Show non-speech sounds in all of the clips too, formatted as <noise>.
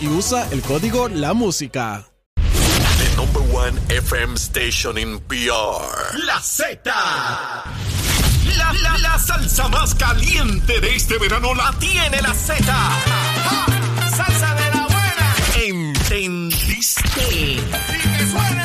Y usa el código La Música. The number one FM station in PR. La Z. La, la, la salsa más caliente de este verano la tiene la Z. Salsa de la buena. ¿Entendiste?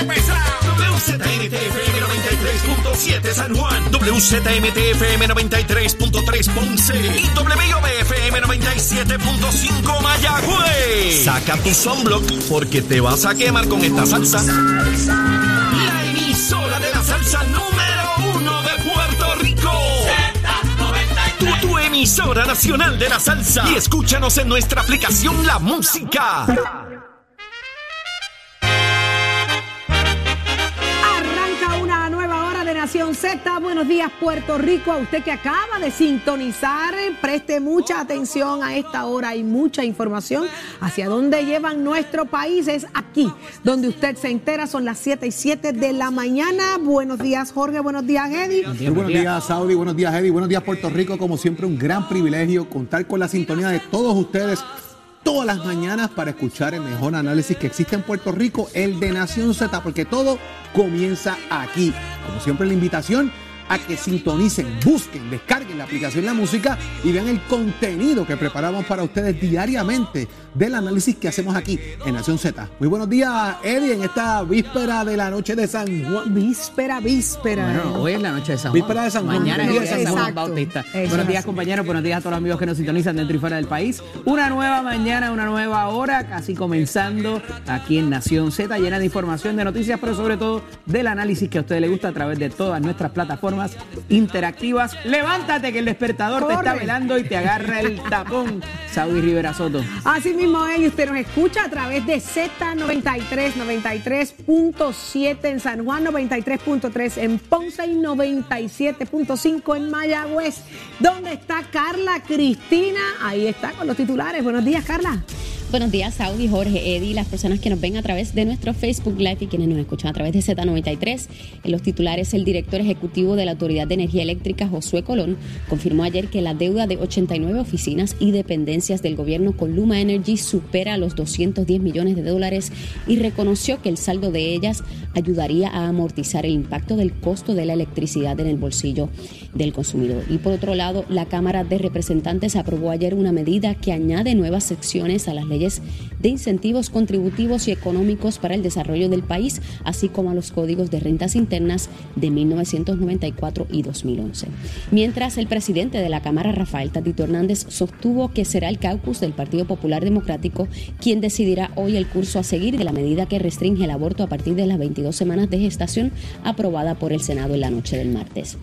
Pesado. WZMTFM 93.7 San Juan. WZMTFM 93.3 Ponce. Y WIOBFM 97.5 Mayagüez. Saca tu sunblock porque te vas a quemar con esta salsa. La emisora de la salsa número uno de Puerto Rico. Tu, tu emisora nacional de la salsa. Y escúchanos en nuestra aplicación La Música. Buenos días, Puerto Rico. A usted que acaba de sintonizar, preste mucha atención a esta hora. Hay mucha información hacia dónde llevan nuestro país. Es aquí donde usted se entera. Son las 7 y 7 de la mañana. Buenos días, Jorge. Buenos días, Eddie. Buenos días, Saudi. Buenos días, Eddie. Buenos días, Puerto Rico. Como siempre, un gran privilegio contar con la sintonía de todos ustedes todas las mañanas para escuchar el mejor análisis que existe en Puerto Rico, el de Nación Z, porque todo comienza aquí. Como siempre, la invitación a que sintonicen, busquen, descarguen la aplicación La Música y vean el contenido que preparamos para ustedes diariamente del análisis que hacemos aquí en Nación Z. Muy buenos días, Eddie, en esta víspera de la noche de San Juan. Víspera, víspera. Bueno, hoy es la noche de San Juan. Víspera de San Juan. Mañana es el día de San Juan. Bautista. Buenos días, compañeros. Buenos días a todos los amigos que nos sintonizan dentro y fuera del país. Una nueva mañana, una nueva hora, casi comenzando aquí en Nación Z, llena de información, de noticias, pero sobre todo del análisis que a ustedes les gusta a través de todas nuestras plataformas interactivas. Levántate que el despertador te está velando y te agarra el <laughs> tapón. Saudi Rivera Soto. Así mismo es, y usted nos escucha a través de Z93, 93.7 en San Juan, 93.3 en Ponce y 97.5 en Mayagüez. ¿Dónde está Carla Cristina? Ahí está con los titulares. Buenos días, Carla. Buenos días, Saudi, Jorge, Eddie, las personas que nos ven a través de nuestro Facebook Live y quienes nos escuchan a través de Z93. En los titulares, el director ejecutivo de la Autoridad de Energía Eléctrica, Josué Colón, confirmó ayer que la deuda de 89 oficinas y dependencias del gobierno con Luma Energy supera los 210 millones de dólares y reconoció que el saldo de ellas ayudaría a amortizar el impacto del costo de la electricidad en el bolsillo del consumidor. Y por otro lado, la Cámara de Representantes aprobó ayer una medida que añade nuevas secciones a las leyes de incentivos contributivos y económicos para el desarrollo del país, así como a los códigos de rentas internas de 1994 y 2011. Mientras el presidente de la Cámara, Rafael Tatito Hernández, sostuvo que será el caucus del Partido Popular Democrático quien decidirá hoy el curso a seguir de la medida que restringe el aborto a partir de las 22 semanas de gestación aprobada por el Senado en la noche del martes.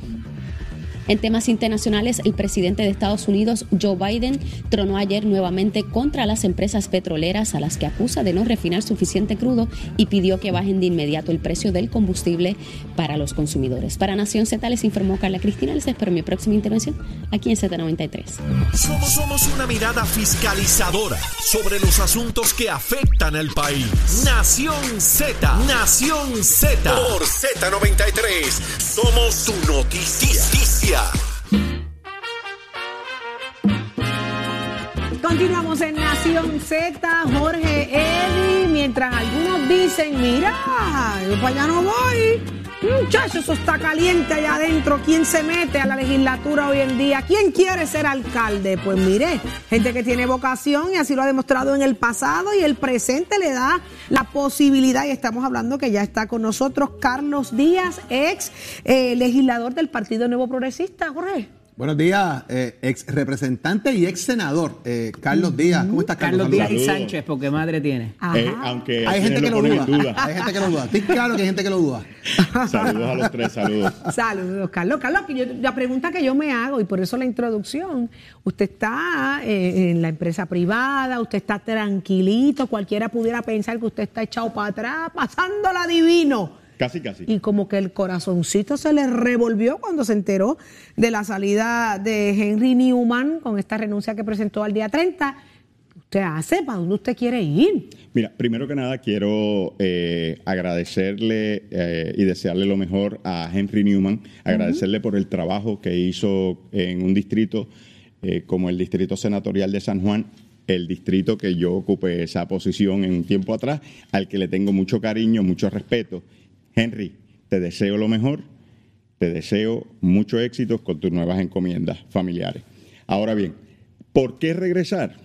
En temas internacionales, el presidente de Estados Unidos, Joe Biden, tronó ayer nuevamente contra las empresas petroleras a las que acusa de no refinar suficiente crudo y pidió que bajen de inmediato el precio del combustible para los consumidores. Para Nación Z les informó Carla Cristina. Les espero en mi próxima intervención aquí en Z93. Somos, somos una mirada fiscalizadora sobre los asuntos que afectan al país. Nación Z, Nación Z. Por Z93, somos tu noticia. Continuamos en Nación Z, Jorge Eddy, mientras algunos dicen, mira, yo para allá no voy. Muchachos, eso está caliente allá adentro. ¿Quién se mete a la legislatura hoy en día? ¿Quién quiere ser alcalde? Pues mire, gente que tiene vocación y así lo ha demostrado en el pasado y el presente le da la posibilidad. Y estamos hablando que ya está con nosotros Carlos Díaz, ex eh, legislador del Partido Nuevo Progresista. Jorge. Buenos días, eh, ex representante y ex senador, eh, Carlos Díaz. ¿Cómo estás, Carlos Díaz y Sánchez, porque madre tiene. Eh, aunque Hay gente que lo pone en duda. Hay gente que lo duda. Estoy claro que hay gente que lo duda. <laughs> Saludos a los tres, saludos. Saludos, Carlos. Carlos, que yo- la pregunta que yo me hago, y por eso la introducción, usted está eh, en la empresa privada, usted está tranquilito, cualquiera pudiera pensar que usted está echado para atrás, pasándola divino. Casi, casi. Y como que el corazoncito se le revolvió cuando se enteró de la salida de Henry Newman con esta renuncia que presentó al día 30. ¿Usted hace? ¿Para dónde usted quiere ir? Mira, primero que nada quiero eh, agradecerle eh, y desearle lo mejor a Henry Newman, agradecerle por el trabajo que hizo en un distrito eh, como el Distrito Senatorial de San Juan, el distrito que yo ocupé esa posición en un tiempo atrás, al que le tengo mucho cariño, mucho respeto. Henry, te deseo lo mejor, te deseo mucho éxito con tus nuevas encomiendas familiares. Ahora bien, ¿por qué regresar?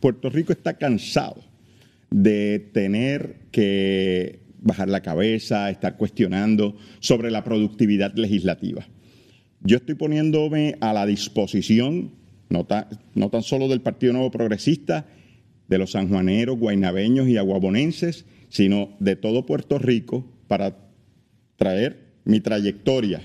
Puerto Rico está cansado de tener que bajar la cabeza, estar cuestionando sobre la productividad legislativa. Yo estoy poniéndome a la disposición, no, ta- no tan solo del Partido Nuevo Progresista, de los sanjuaneros, guainabeños y aguabonenses, sino de todo Puerto Rico para traer mi trayectoria,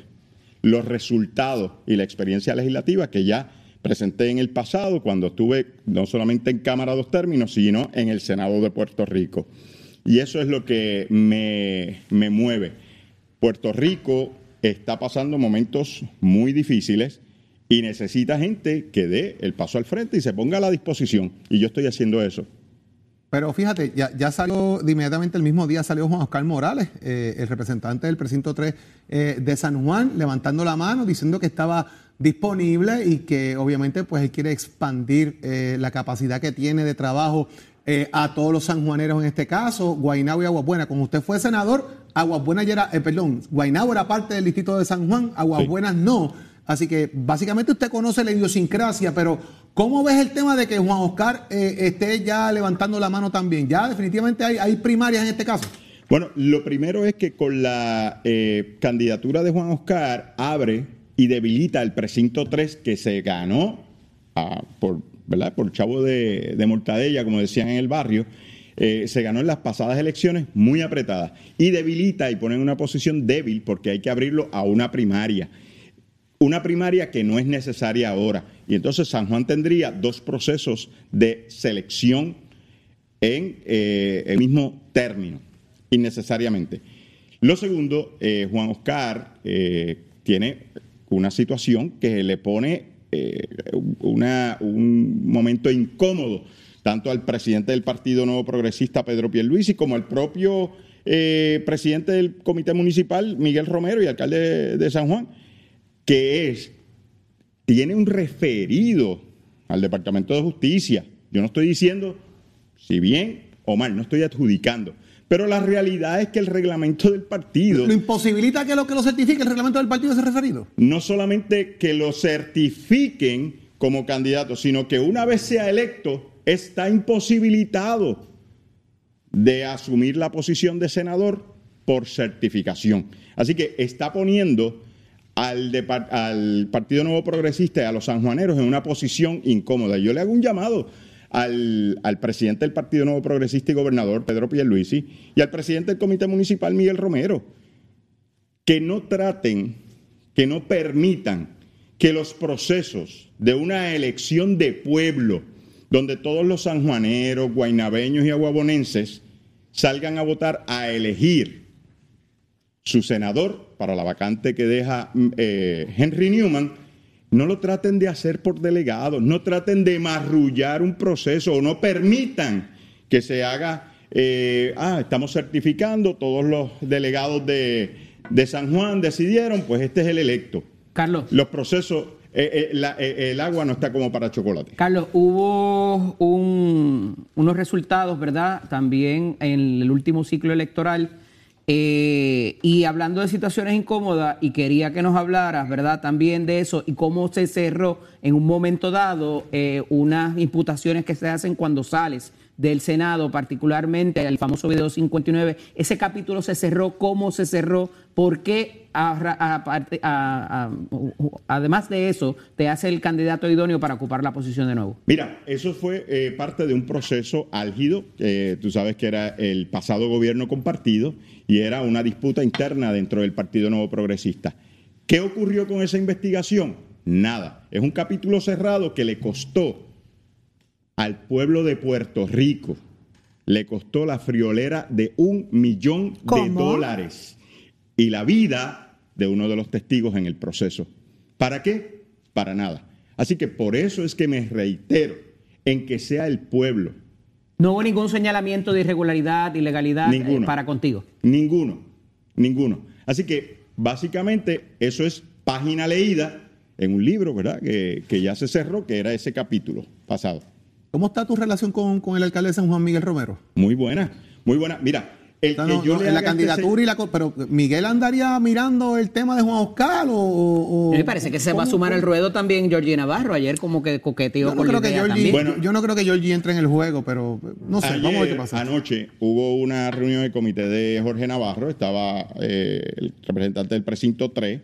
los resultados y la experiencia legislativa que ya presenté en el pasado cuando estuve no solamente en Cámara dos términos, sino en el Senado de Puerto Rico. Y eso es lo que me, me mueve. Puerto Rico está pasando momentos muy difíciles y necesita gente que dé el paso al frente y se ponga a la disposición. Y yo estoy haciendo eso. Pero fíjate, ya, ya salió, de inmediatamente el mismo día salió Juan Oscar Morales, eh, el representante del precinto 3 eh, de San Juan, levantando la mano, diciendo que estaba disponible y que obviamente pues él quiere expandir eh, la capacidad que tiene de trabajo eh, a todos los sanjuaneros en este caso, Guaynabo y Aguabuena. Como usted fue senador, Aguabuena ya era, eh, perdón, era parte del distrito de San Juan, Aguabuenas no. Así que básicamente usted conoce la idiosincrasia, pero ¿cómo ves el tema de que Juan Oscar eh, esté ya levantando la mano también? Ya definitivamente hay, primarias en este caso. Bueno, lo primero es que con la eh, candidatura de Juan Oscar abre y debilita el precinto 3 que se ganó ah, por, ¿verdad? chavo de, de Mortadella, como decían en el barrio, eh, se ganó en las pasadas elecciones muy apretadas y debilita y pone en una posición débil porque hay que abrirlo a una primaria. Una primaria que no es necesaria ahora. Y entonces San Juan tendría dos procesos de selección en eh, el mismo término, innecesariamente. Lo segundo, eh, Juan Oscar eh, tiene una situación que le pone eh, una- un momento incómodo tanto al presidente del Partido Nuevo Progresista, Pedro Pierluisi, como al propio eh, presidente del Comité Municipal, Miguel Romero, y alcalde de, de San Juan, que es, tiene un referido al Departamento de Justicia. Yo no estoy diciendo si bien o mal, no estoy adjudicando. Pero la realidad es que el reglamento del partido ¿Lo imposibilita que lo que lo certifique el reglamento del partido ese referido? no solamente que lo certifiquen como candidato, sino que una vez sea electo, está imposibilitado de asumir la posición de senador por certificación. Así que está poniendo al, al Partido Nuevo Progresista y a los sanjuaneros en una posición incómoda. Yo le hago un llamado al, al presidente del Partido Nuevo Progresista y gobernador, Pedro Pierluisi, y al presidente del Comité Municipal, Miguel Romero, que no traten, que no permitan que los procesos de una elección de pueblo, donde todos los sanjuaneros, guainabeños y aguabonenses salgan a votar a elegir su senador para la vacante que deja mm, eh, Henry Newman, no lo traten de hacer por delegados, no traten de marrullar un proceso o no permitan que se haga, eh, ah, estamos certificando, todos los delegados de, de San Juan decidieron, pues este es el electo. Carlos. Los procesos, eh, la- el agua no está como para chocolate. Carlos, hubo un- unos resultados, ¿verdad? También en el último ciclo electoral Eh, y hablando de situaciones incómodas, y quería que nos hablaras, ¿verdad? También de eso y cómo se cerró en un momento dado eh, unas imputaciones que se hacen cuando sales del Senado, particularmente el famoso video 59. Ese capítulo se cerró, cómo se cerró, por qué, además de eso, te hace el candidato idóneo para ocupar la posición de nuevo. Mira, eso fue eh, parte de un proceso álgido. tú sabes que era el pasado gobierno compartido y era una disputa interna dentro del Partido Nuevo Progresista. ¿Qué ocurrió con esa investigación? Nada. Es un capítulo cerrado que le costó al pueblo de Puerto Rico, le costó la friolera de un millón de dólares y la vida de uno de los testigos en el proceso. ¿Para qué? Para nada. Así que por eso es que me reitero en que sea el pueblo no hubo ningún señalamiento de irregularidad, ilegalidad eh, para contigo. Ninguno, ninguno. Así que básicamente eso es página leída en un libro, ¿verdad? Que, ya se cerró, que era ese capítulo pasado. ¿Cómo está tu relación con, con el alcalde de San Juan Miguel Romero? Muy buena, muy buena. Mira, en la candidatura y la pero Miguel andaría mirando el tema de Juan Oscar o, me parece que se va a sumar al ruedo también Georgie Navarro. Ayer como que coqueteó no creo que bueno, yo no creo que Georgie entre en el juego pero no sé vamos a ver qué pasa. anoche hubo una reunión del comité de Jorge Navarro estaba eh, el representante del precinto 3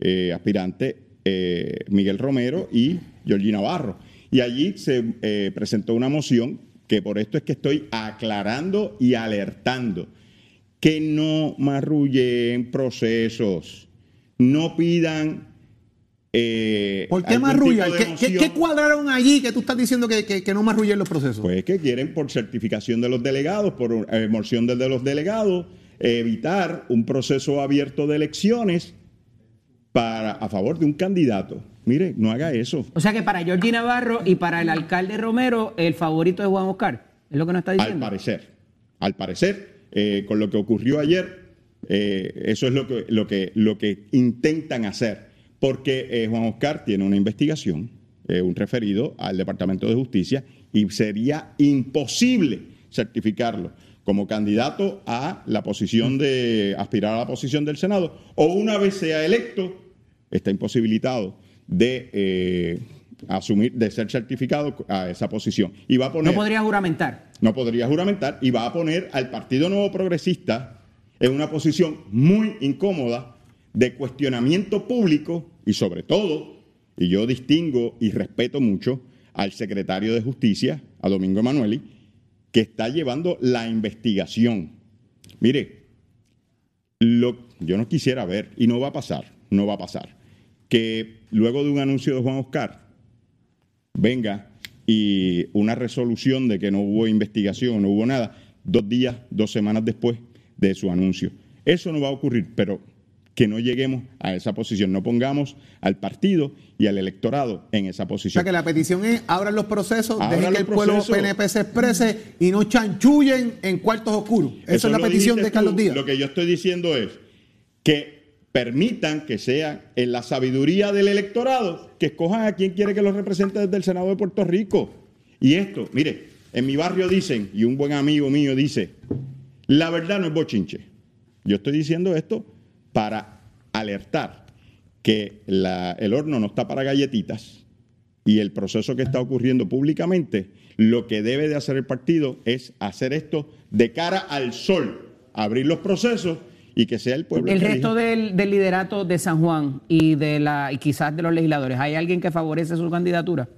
eh, aspirante eh, Miguel Romero y Georgie Navarro y allí se presentó una moción que por esto es que estoy aclarando y alertando que no marrullen procesos, no pidan... Eh, ¿Por qué marrullan? ¿Qué, cuadraron allí que tú estás diciendo que, no marrullen los procesos? Pues que quieren por certificación de los delegados, por emoción de los delegados, evitar un proceso abierto de elecciones para, a favor de un candidato. Mire, no haga eso. O sea que para Jordi Navarro y para el alcalde Romero, el favorito es Juan Oscar. ¿Es lo que nos está diciendo? Al parecer. Al parecer, eh, con lo que ocurrió ayer, eh, eso es lo que, lo, que, lo que intentan hacer, porque eh, Juan Oscar tiene una investigación, un referido al Departamento de Justicia, y sería imposible certificarlo como candidato a la posición de aspirar a la posición del Senado, o una vez sea electo, está imposibilitado de asumir, de ser certificado a esa posición. Y va a poner, no podría juramentar. No podría juramentar y va a poner al Partido Nuevo Progresista en una posición muy incómoda de cuestionamiento público y sobre todo, y yo distingo y respeto mucho al secretario de Justicia, a Domingo Emanueli, que está llevando la investigación. Mire, lo, yo no quisiera ver, y no va a pasar, no va a pasar, que luego de un anuncio de Juan Oscar, venga y una resolución de que no hubo investigación, no hubo nada, dos días, dos semanas después de su anuncio. Eso no va a ocurrir, pero que no lleguemos a esa posición, no pongamos al partido y al electorado en esa posición. O sea que la petición es abran los procesos, dejen que el pueblo PNP se exprese y no chanchullen en cuartos oscuros. Esa es la petición de Carlos Díaz. Lo que yo estoy diciendo es que permitan que sea en la sabiduría del electorado que escojan a quien quiere que los represente desde el Senado de Puerto Rico. Y esto, mire, en mi barrio dicen, y un buen amigo mío dice, la verdad no es bochinche. Yo estoy diciendo esto para alertar que el horno no está para galletitas y el proceso que está ocurriendo públicamente, lo que debe de hacer el partido es hacer esto de cara al sol, abrir los procesos y que sea el pueblo. El resto del, liderato de San Juan y de la y quizás de los legisladores, ¿hay alguien que favorece su candidatura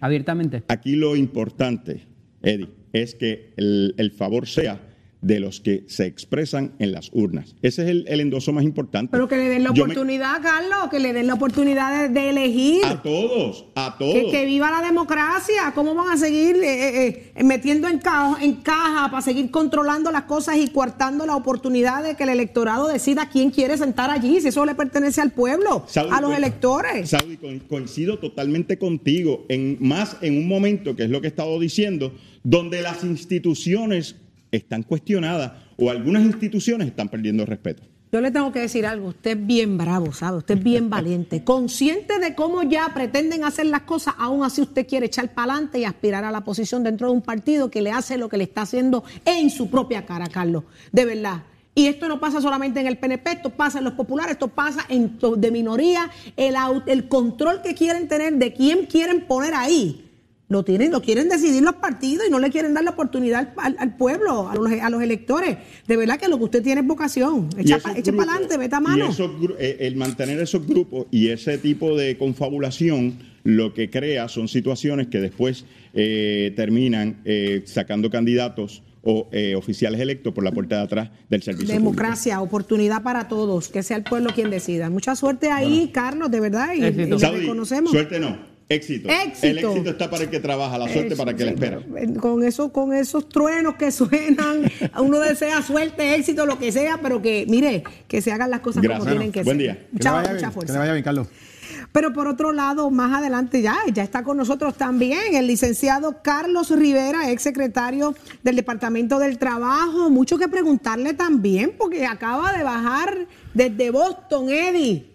abiertamente? Aquí lo importante, Eddie, es que el favor sea de los que se expresan en las urnas. Ese es el, endoso más importante. Pero que le den la oportunidad, Carlos, que le den la oportunidad de, elegir. A todos, a todos. Que, viva la democracia. ¿Cómo van a seguir eh, eh, eh, metiendo en, caja, en caja para seguir controlando las cosas y coartando la oportunidad de que el electorado decida quién quiere sentar allí, si eso le pertenece al pueblo, a los electores? Saudi, coincido totalmente contigo, en más en un momento, que es lo que he estado diciendo, donde las instituciones están cuestionadas o algunas instituciones están perdiendo respeto. Yo le tengo que decir algo, usted es bien bravo, ¿sabe? Usted es bien valiente. <laughs> Consciente de cómo ya pretenden hacer las cosas, aún así usted quiere echar para adelante y aspirar a la posición dentro de un partido que le hace lo que le está haciendo en su propia cara, Carlos. De verdad. Y esto no pasa solamente en el PNP, esto pasa en los populares, esto pasa en de minoría. El control que quieren tener de quién quieren poner ahí, lo tienen, lo quieren decidir los partidos y no le quieren dar la oportunidad al, al pueblo, a los, a los electores. De verdad que lo que usted tiene es vocación. Echa, para adelante, meta y mano. esos eh, el mantener esos grupos y ese tipo de confabulación lo que crea son situaciones que después eh, terminan eh, sacando candidatos o eh, oficiales electos por la puerta de atrás del servicio Democracia, oportunidad para todos, que sea el pueblo quien decida. Mucha suerte ahí, Carlos, de verdad, y, y reconocemos. suerte no, éxito. Éxito. El éxito está para el que trabaja, la suerte para el que la espera. Con eso, con esos truenos que <laughs> suenan, uno desea suerte, éxito, lo que sea, pero que, mire, que se hagan las cosas Gracias. como tienen que Buen ser. día. Que le Mucha, vaya mucha bien, fuerza. que le vaya bien, Carlos. Pero por otro lado, más adelante ya, ya está con nosotros también el licenciado Carlos Rivera, ex secretario del Departamento del Trabajo. Mucho que preguntarle también, porque acaba de bajar desde Boston, Eddie.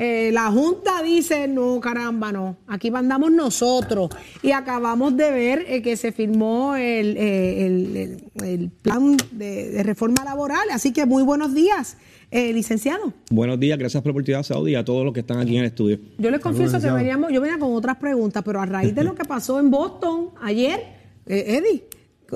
Eh, la Junta dice, no, caramba, no, aquí mandamos nosotros. Y acabamos de ver eh, que se firmó el, eh, el- el- el plan de, de reforma laboral. Así que muy buenos días, eh, licenciado. Buenos días, gracias por la oportunidad, Saudi, y a todos los que están aquí en el estudio. Yo les confieso que veníamos, yo venía con otras preguntas, pero a raíz de lo que pasó en Boston ayer, eh, Eddie,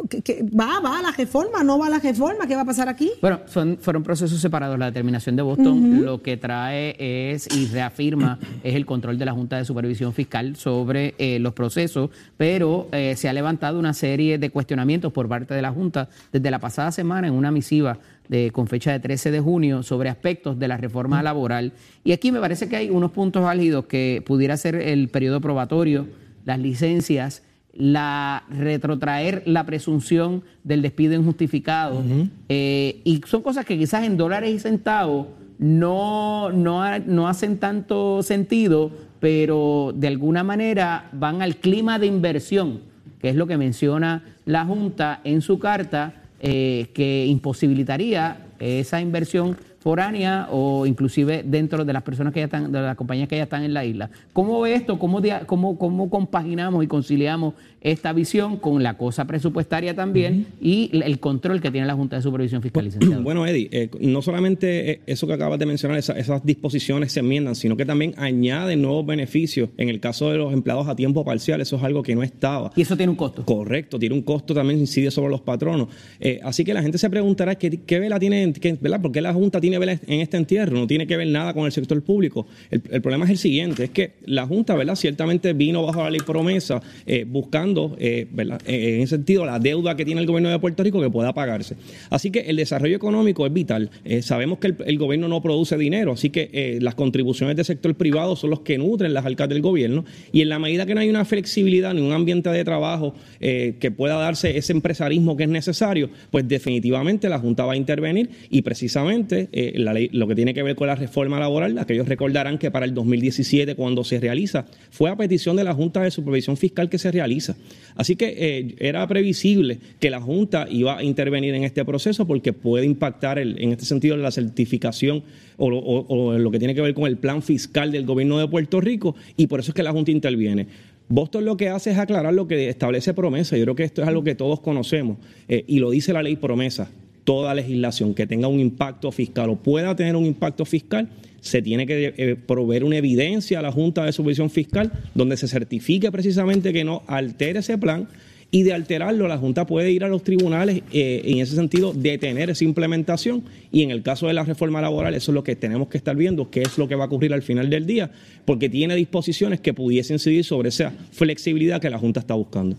¿qué- qué- ¿va, va a la reforma? ¿No va a la reforma? ¿Qué va a pasar aquí? Bueno, son, fueron procesos separados. La determinación de Boston lo que trae es y reafirma <clears throat> es el control de la Junta de Supervisión Fiscal sobre eh, los procesos, pero eh, se ha levantado una serie de cuestionamientos por parte de la Junta desde la pasada semana en una misiva de, con fecha de 13 de junio sobre aspectos de la reforma laboral. Y aquí me parece que hay unos puntos válidos que pudiera ser el periodo probatorio, las licencias, la retrotraer la presunción del despido injustificado. Eh, y son cosas que quizás en dólares y centavos no, no, no hacen tanto sentido, pero de alguna manera van al clima de inversión, que es lo que menciona la Junta en su carta, eh, que imposibilitaría esa inversión foránea o inclusive dentro de las personas que ya están, de las compañías que ya están en la isla. ¿Cómo ve esto? ¿Cómo, cómo, cómo compaginamos y conciliamos esta visión con la cosa presupuestaria también y el- control que tiene la Junta de Supervisión Fiscal, licenciado? <clears throat> Bueno, Eddie, eh, no solamente eh, eso que acabas de mencionar, esa- esas disposiciones se enmiendan, sino que también añaden nuevos beneficios. En el caso de los empleados a tiempo parcial, eso es algo que no estaba. y eso tiene un costo. Correcto, tiene un costo también, incide sobre los patronos. Eh, así que la gente se preguntará qué, qué vela tiene, qué- ¿verdad? ¿Por qué la Junta tiene vela en este entierro? No tiene que ver nada con el sector público. El, problema es el siguiente, es que la Junta, ¿verdad? Ciertamente vino bajo la ley promesa eh, buscando, eh, ¿verdad? Eh, en ese sentido, la deuda que tiene el gobierno de Puerto Rico que pueda pagarse. Así que el desarrollo económico es vital. Sabemos que el, el gobierno no produce dinero, así que las contribuciones del sector privado son los que nutren las arcas del gobierno y en la medida que no hay una flexibilidad ni un ambiente de trabajo que pueda darse ese empresarismo que es necesario, pues definitivamente la Junta va a intervenir y precisamente eh, lo que tiene que ver con la reforma laboral, aquellos recordarán que para el 2017 cuando se realiza fue a petición de la Junta de Supervisión Fiscal que se realiza. Así que eh, era previsible que la Junta iba a intervenir en este proceso porque puede impactar en este sentido la certificación o, lo- o- o lo que tiene que ver con el plan fiscal del gobierno de Puerto Rico y por eso es que la Junta interviene. Boston lo que hace es aclarar lo que establece promesa. Yo creo que esto es algo que todos conocemos eh, y lo dice la ley promesa. Toda legislación que tenga un impacto fiscal o pueda tener un impacto fiscal se tiene que eh, proveer una evidencia a la Junta de Supervisión Fiscal donde se certifique precisamente que no altere ese plan y de alterarlo la Junta puede ir a los tribunales eh, en ese sentido detener esa implementación y en el caso de la reforma laboral eso es lo que tenemos que estar viendo, qué es lo que va a ocurrir al final del día, porque tiene disposiciones que pudiesen incidir sobre esa flexibilidad que la Junta está buscando.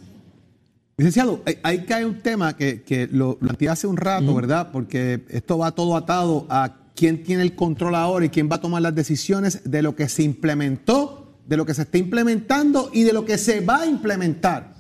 Licenciado, hay- ahí cae un tema que, que lo planteé hace un rato, ¿verdad? Porque esto va todo atado a quién tiene el control ahora y quién va a tomar las decisiones de lo que se implementó, de lo que se está implementando y de lo que se va a implementar.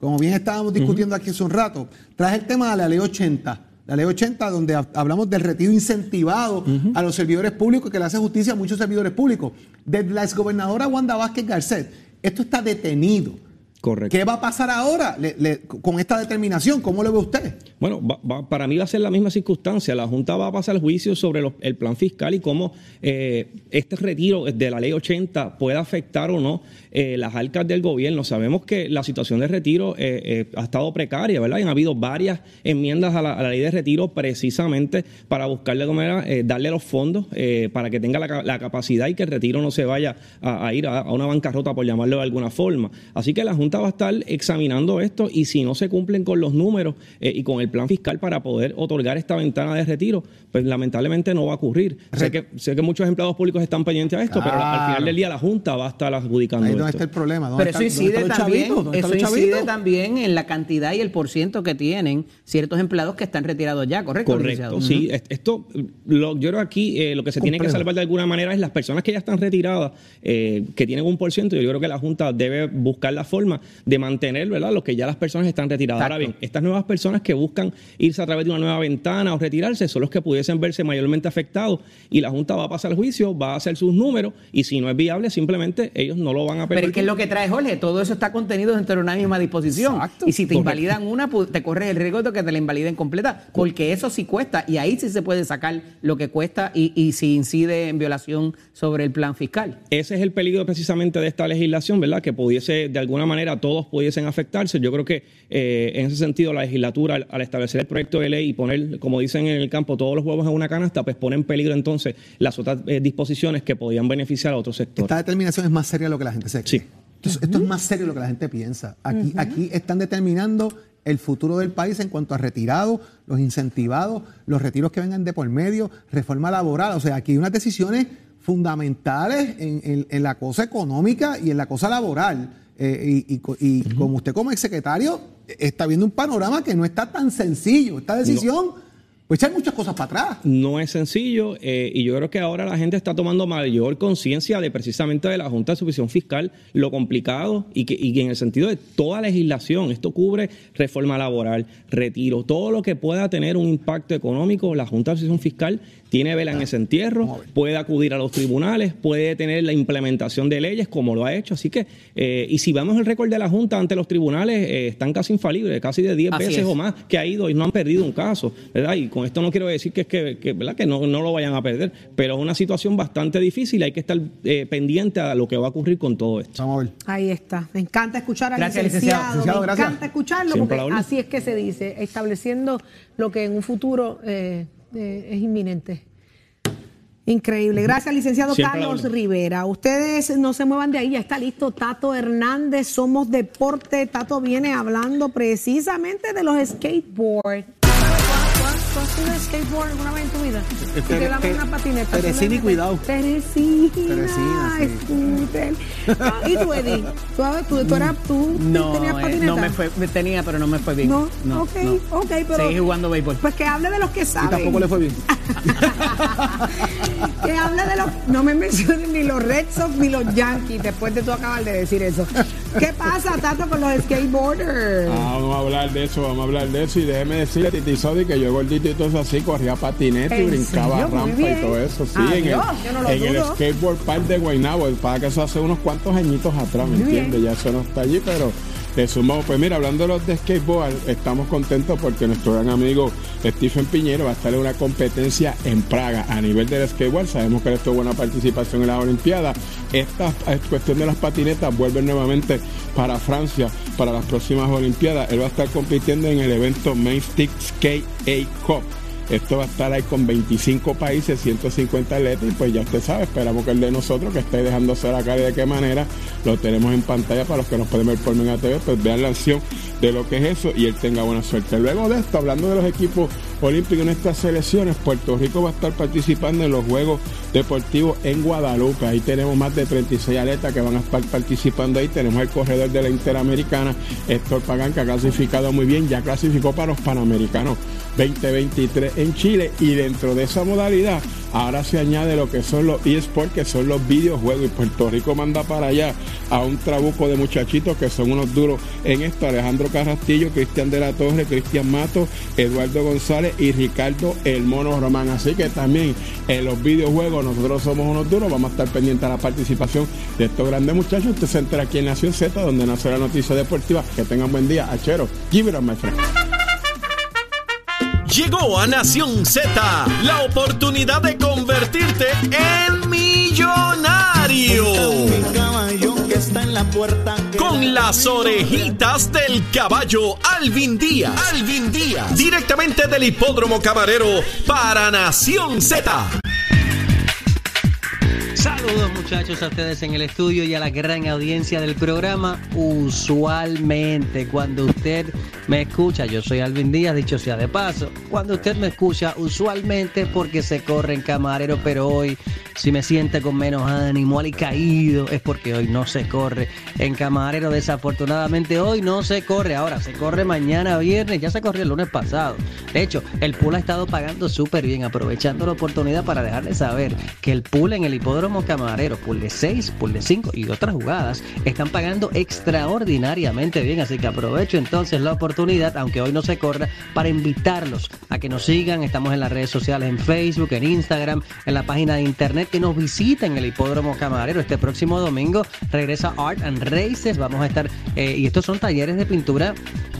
Como bien estábamos discutiendo aquí hace un rato, traje el tema de la ley 80. La ley 80, donde ha- hablamos del retiro incentivado a los servidores públicos, que le hace justicia a muchos servidores públicos. Desde la exgobernadora Wanda Vázquez Garcet, esto está detenido. Correcto. ¿Qué va a pasar ahora le- le- con esta determinación? ¿Cómo lo ve usted? Bueno, va- va- para mí va a ser la misma circunstancia. La Junta va a pasar el juicio sobre los- el plan fiscal y cómo eh, este retiro de la ley 80 puede afectar o no eh, las arcas del gobierno. Sabemos que la situación de retiro eh, eh, ha estado precaria, ¿verdad? Y han habido varias enmiendas a la, a la ley de retiro precisamente para buscarle de manera, eh, darle los fondos eh, para que tenga la, ca- la capacidad y que el retiro no se vaya a, a ir a, a una bancarrota, por llamarlo de alguna forma. Así que la Junta va a estar examinando esto y si no se cumplen con los números eh, y con el plan fiscal para poder otorgar esta ventana de retiro, pues lamentablemente no va a ocurrir. Sé que, sé que muchos empleados públicos están pendientes a esto, pero al final del día la Junta va a estar adjudicando Ahí es donde esto. está el problema. ¿Dónde Pero eso está- dónde incide también? ¿Dónde eso incide también en la cantidad y el porciento que tienen ciertos empleados que están retirados ya, ¿correcto? Correcto, sí. Est- Esto, lo- yo creo aquí eh, lo que se tiene que salvar de alguna manera es las personas que ya están retiradas, eh, que tienen un por ciento. Yo creo que la Junta debe buscar la forma de mantener, ¿verdad? Lo que ya las personas están retiradas. Ahora bien, estas nuevas personas que buscan irse a través de una nueva ventana o retirarse son los que pudiesen verse mayormente afectados y la Junta va a pasar el juicio, va a hacer sus números y si no es viable, simplemente ellos no lo van a Pero permitir. es que es lo que trae Jorge, todo eso está contenido dentro de una misma disposición. Exacto. Y si te Correcto. invalidan una, te corres el riesgo de que te la invaliden completa, porque eso sí cuesta, y ahí sí se puede sacar lo que cuesta y, y si incide en violación sobre el plan fiscal. Ese es el peligro precisamente de esta legislación, ¿verdad? Que pudiese, de alguna manera, todos pudiesen afectarse. Yo creo que eh, en ese sentido la legislatura, al, al establecer el proyecto de ley y poner, como dicen en el campo, todos los huevos en una canasta, pues pone en peligro entonces las otras eh, disposiciones que podían beneficiar a otros sectores. Esta determinación es más seria de lo que la gente se cree. Sí. Esto, esto es más serio de lo que la gente piensa. Aquí, aquí están determinando el futuro del país en cuanto a retirados, los incentivados, los retiros que vengan de por medio, reforma laboral. O sea, aquí hay unas decisiones fundamentales en, en- en la cosa económica y en la cosa laboral. Eh, y y y como usted como exsecretario está viendo un panorama que no está tan sencillo. Esta decisión, pues hay muchas cosas para atrás. No es sencillo eh, y yo creo que ahora la gente está tomando mayor conciencia de precisamente de la Junta de Supervisión Fiscal, lo complicado y que, y en el sentido de toda legislación, esto cubre reforma laboral, retiro, todo lo que pueda tener un impacto económico, la Junta de Supervisión Fiscal tiene vela en ese entierro, puede acudir a los tribunales, puede tener la implementación de leyes como lo ha hecho. Así que, eh, y si vemos el récord de la Junta ante los tribunales, eh, están casi infalibles, casi de 10 Así veces es. o más que ha ido y no han perdido un caso, ¿verdad? Y con esto no quiero decir que es que, que, ¿verdad? que no, no lo vayan a perder, pero es una situación bastante difícil, hay que estar eh, pendiente a lo que va a ocurrir con todo esto. Vamos a ver. Ahí está. Me encanta escuchar al Gracias, licenciado. licenciado. Licenciado, Me gracias. encanta escucharlo Siempre porque así es que se dice, estableciendo lo que en un futuro eh, eh, es inminente. Increíble. Gracias, licenciado Siempre Carlos. Rivera. Ustedes no se muevan de ahí, ya está listo Tato Hernández, Somos Deporte. Tato viene hablando precisamente de los skateboards. ¿Tú has sido skateboard alguna vez en tu vida? Y te te- una patineta. Teresina y ¿tú me- cuidado. Teresina. Teresina, sí. scooter. Ah, ¿Y tú, Eddie? ¿Tú, tú, tú, eras, tú No, tenías eh, patineta? no me fue, me tenía, pero no me fue bien. No, ok, ok, pero... Seguí jugando béisbol. Pues que hable de los que Y saben. tampoco le fue bien. <laughs> que hable de los... No me menciones ni los Red Sox ni los Yankees después de tú acabar de decir eso. ¿Qué pasa, Tato, con los skateboarders? Ah, vamos a hablar de eso, vamos a hablar de eso. Y déjeme decirle, Titi Sodi, que yo gordito y todo eso así, corría patinete y ¿En brincaba serio? Rampa y todo eso. Sí, en, el, no en skateboard park de Guaynabo. Para que eso hace unos cuantos añitos atrás, ¿me entiendes? Ya eso no está allí, pero le sumamos. Pues mira, hablando de los de skateboard, estamos contentos porque nuestro gran amigo Stephen Piñero va a estar en una competencia en Praga a nivel del skateboard. Sabemos que él tuvo buena participación en las Olimpiadas. Esta cuestión de las patinetas vuelve nuevamente para Francia para las próximas Olimpiadas. Él va a estar compitiendo en el evento Main Stick Skate A Cup. Esto va a estar ahí con 25 países, 150 atletas y pues ya usted sabe, esperamos que el de nosotros que esté dejándose la cara y de qué manera lo tenemos en pantalla para los que nos pueden ver por Mega TV, pues vean la acción de lo que es eso y él tenga buena suerte. Luego de esto, hablando de los equipos olímpicos en estas selecciones, Puerto Rico va a estar participando en los Juegos Deportivos en Guadalupe. Ahí tenemos más de 36 atletas que van a estar participando ahí. Tenemos el corredor de la Interamericana, Héctor Pagán, que ha clasificado muy bien, ya clasificó para los Panamericanos 2023 en Chile y dentro de esa modalidad ahora se añade lo que son los eSports, que son los videojuegos y Puerto Rico manda para allá a un trabuco de muchachitos que son unos duros en esto, Alejandro Carrastillo, Cristian de la Torre, Cristian Mato, Eduardo González y Ricardo El Mono Román. Así que también en los videojuegos juego. Nosotros somos unos duros, vamos a estar pendientes a la participación de estos grandes muchachos. Usted se aquí en Nación Z, donde nace la noticia deportiva. Que tengan buen día. Achero, give it up, my friend. Llegó a Nación Z la oportunidad de convertirte en millonario. Con las orejitas del caballo Alvin Díaz. Alvin Díaz. Directamente del hipódromo camarero para Nación Z. Saludos muchachos a ustedes en el estudio y a la gran audiencia del programa. Usualmente cuando usted me escucha, yo soy Alvin Díaz, dicho sea de paso, cuando usted me escucha usualmente porque se corre en camarero, pero hoy si me siente con menos ánimo, y caído, es porque hoy no se corre en camarero. Desafortunadamente hoy no se corre, ahora se corre mañana viernes, ya se corrió el lunes pasado. De hecho, el pool ha estado pagando súper bien, aprovechando la oportunidad para dejarle saber que el pool en el hipódromo camarero, pool de 6, pool de 5 y otras jugadas, están pagando extraordinariamente bien. Así que aprovecho entonces la oportunidad, aunque hoy no se corra, para invitarlos a que nos sigan. Estamos en las redes sociales, en Facebook, en Instagram, en la página de internet que nos visiten el hipódromo camarero. Este próximo domingo regresa Art and Races. Vamos a estar, eh, y estos son talleres de pintura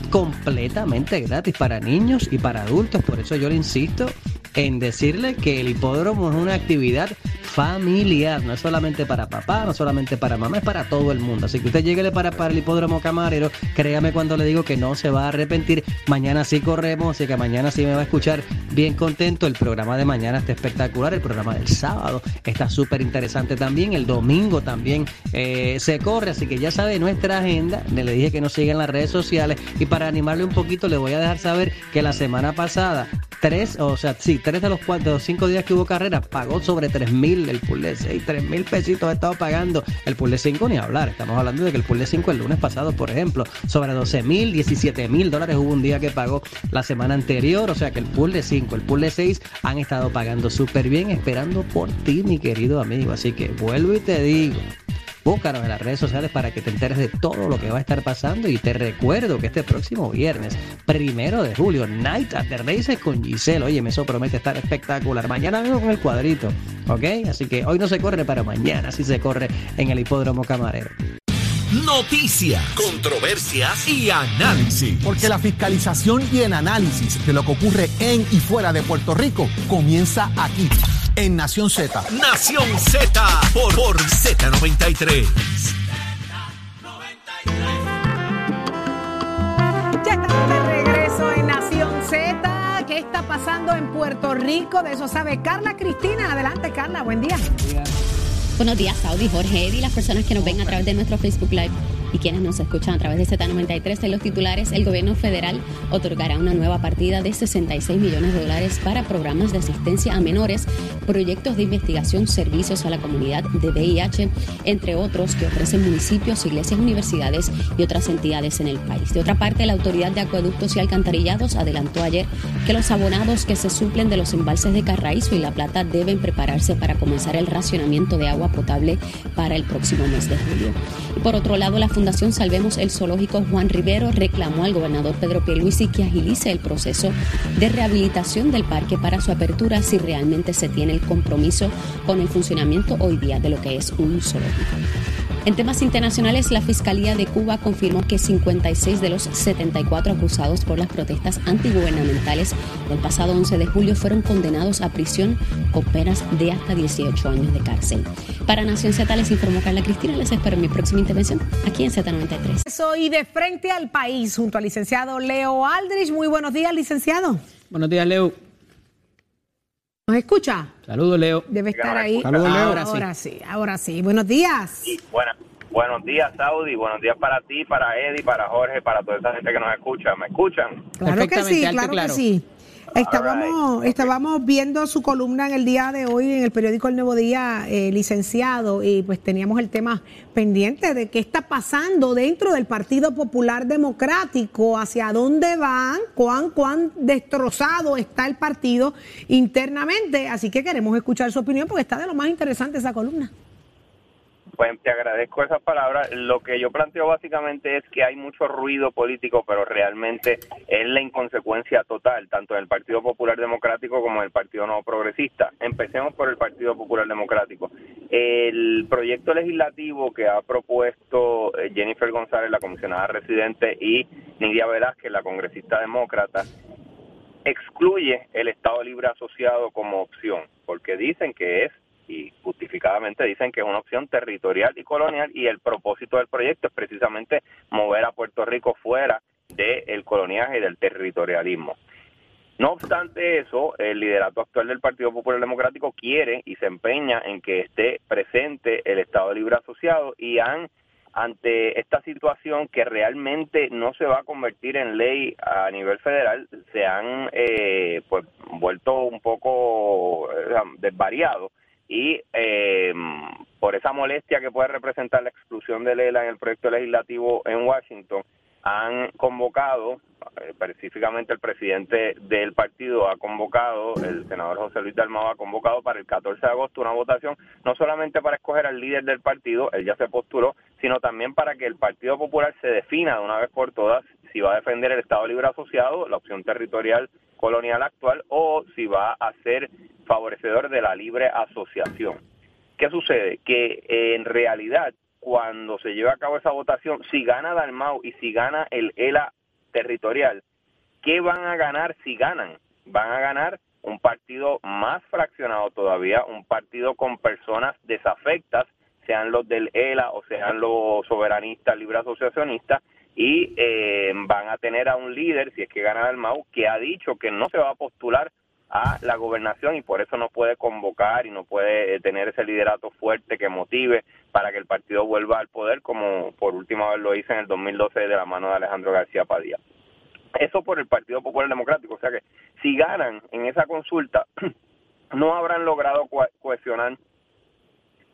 completamente gratis para niños y para adultos. Por eso yo le insisto en decirle que el hipódromo es una actividad familiar, no es solamente para papá, no solamente para mamá, es para todo el mundo. Así que usted llegue para, para el hipódromo camarero, créame cuando le digo que no se va a arrepentir. Mañana sí corremos, así que mañana sí me va a escuchar bien contento. El programa de mañana está espectacular, el programa del sábado está súper interesante también, el domingo también eh, se corre, así que ya sabe nuestra agenda, le dije que nos siga en las redes sociales y para animarle un poquito le voy a dejar saber que la semana pasada tres, o sea, sí, tres de los cuatro, cinco días que hubo carrera, pagó sobre tres mil el de seis, tres mil pesitos ha estado pagando el de cinco, ni hablar. Estamos hablando de que el de cinco el lunes pasado, por ejemplo, sobre 12 mil, 17 mil dólares hubo un día que pagó la semana anterior, o sea que el de cinco, el pool de seis han estado pagando súper bien, esperando por ti, mi querido amigo. Así que vuelvo y te digo, Búscanos en las redes sociales para que te enteres de todo lo que va a estar pasando y te recuerdo que este próximo viernes, primero de julio, Night at the Races con Giselle. Oye, eso promete estar espectacular. Mañana vengo con el cuadrito, ¿ok? Así que hoy no se corre, pero mañana sí se corre en el hipódromo camarero. Noticias, controversias y análisis. Porque la fiscalización y el análisis de lo que ocurre en y fuera de Puerto Rico comienza aquí, en Nación Z. Nación Z por, por Z93. Ya estamos de regreso en Nación Z. ¿Qué está pasando en Puerto Rico? De eso sabe Carla Cristina. Adelante, Carla. Buen día. Buenos días, Saudi, Jorge, Eddie, las personas que nos ven a través de nuestro Facebook Live y quienes nos escuchan a través de Z93 en los titulares, el gobierno federal otorgará una nueva partida de 66 millones de dólares para programas de asistencia a menores, proyectos de investigación, servicios a la comunidad de VIH, entre otros que ofrecen municipios, iglesias, universidades y otras entidades en el país. De otra parte, la Autoridad de Acueductos y Alcantarillados adelantó ayer que los abonados que se suplen de los embalses de Carraízo y La Plata deben prepararse para comenzar el racionamiento de agua potable para el próximo mes de julio. Y por otro lado, la Fundación Salvemos el Zoológico Juan Rivero reclamó al gobernador Pedro Pierluisi que agilice el proceso de rehabilitación del parque para su apertura si realmente se tiene el compromiso con el funcionamiento hoy día de lo que es un zoológico. En temas internacionales, la Fiscalía de Cuba confirmó que 56 de los 74 acusados por las protestas antigubernamentales del pasado 11 de julio fueron condenados a prisión con penas de hasta 18 años de cárcel. Para Nación Z les informó Carla Cristina. Les espero en mi próxima intervención aquí en Z93. Soy de frente al país junto al licenciado Leo Aldrich. Muy buenos días, licenciado. Buenos días, Leo. ¿Nos escucha? Saludos, Leo. Debe estar ahí. Saludos, Leo. Ahora sí, ahora sí. Buenos días. Buena- buenos días, Saudi. Buenos días para ti, para Eddie, para Jorge, para toda esa gente que nos escucha. ¿Me escuchan? Claro que sí, claro que claro. sí. Estábamos, estábamos viendo su columna en el día de hoy en el periódico El Nuevo Día, eh, licenciado, y pues teníamos el tema pendiente de qué está pasando dentro del Partido Popular Democrático, hacia dónde van, cuán, cuán destrozado está el partido internamente. Así que queremos escuchar su opinión porque está de lo más interesante esa columna. Pues te agradezco esas palabras. Lo que yo planteo básicamente es que hay mucho ruido político, pero realmente es la inconsecuencia total, tanto en el Partido Popular Democrático como en el Partido No Progresista. Empecemos por el Partido Popular Democrático. El proyecto legislativo que ha propuesto eh, Jennifer González, la comisionada residente, y Nidia Velázquez, la congresista demócrata, excluye el Estado Libre Asociado como opción, porque dicen que es y justificadamente dicen que es una opción territorial y colonial y el propósito del proyecto es precisamente mover a Puerto Rico fuera del coloniaje y del territorialismo. No obstante eso, el liderato actual del Partido Popular Democrático quiere y se empeña en que esté presente el Estado Libre Asociado y han ante esta situación que realmente no se va a convertir en ley a nivel federal, se han eh, pues vuelto un poco desvariados y eh, por esa molestia que puede representar la exclusión de Lela en el proyecto legislativo en Washington, han convocado, eh, específicamente el presidente del partido ha convocado, el senador José Luis Dalmau ha convocado para el 14 de agosto una votación, no solamente para escoger al líder del partido, él ya se postuló, sino también para que el Partido Popular se defina de una vez por todas si va a defender el Estado Libre Asociado, la opción territorial colonial actual, o si va a ser favorecedor de la libre asociación. ¿Qué sucede? Que eh, en realidad, cuando se lleve a cabo esa votación, si gana Dalmau y si gana el ELA territorial, ¿qué van a ganar si ganan? Van a ganar un partido más fraccionado todavía, un partido con personas desafectas, sean los del ELA o sean los soberanistas, libre asociacionistas, y eh, van a tener a un líder, si es que gana Dalmau, que ha dicho que no se va a postular a la gobernación y por eso no puede convocar y no puede eh, tener ese liderato fuerte que motive para que el partido vuelva al poder como por última vez lo hizo en el 2012 de la mano de Alejandro García Padilla. Eso por el Partido Popular Democrático, o sea que si ganan en esa consulta <clears throat> no habrán logrado cohesionar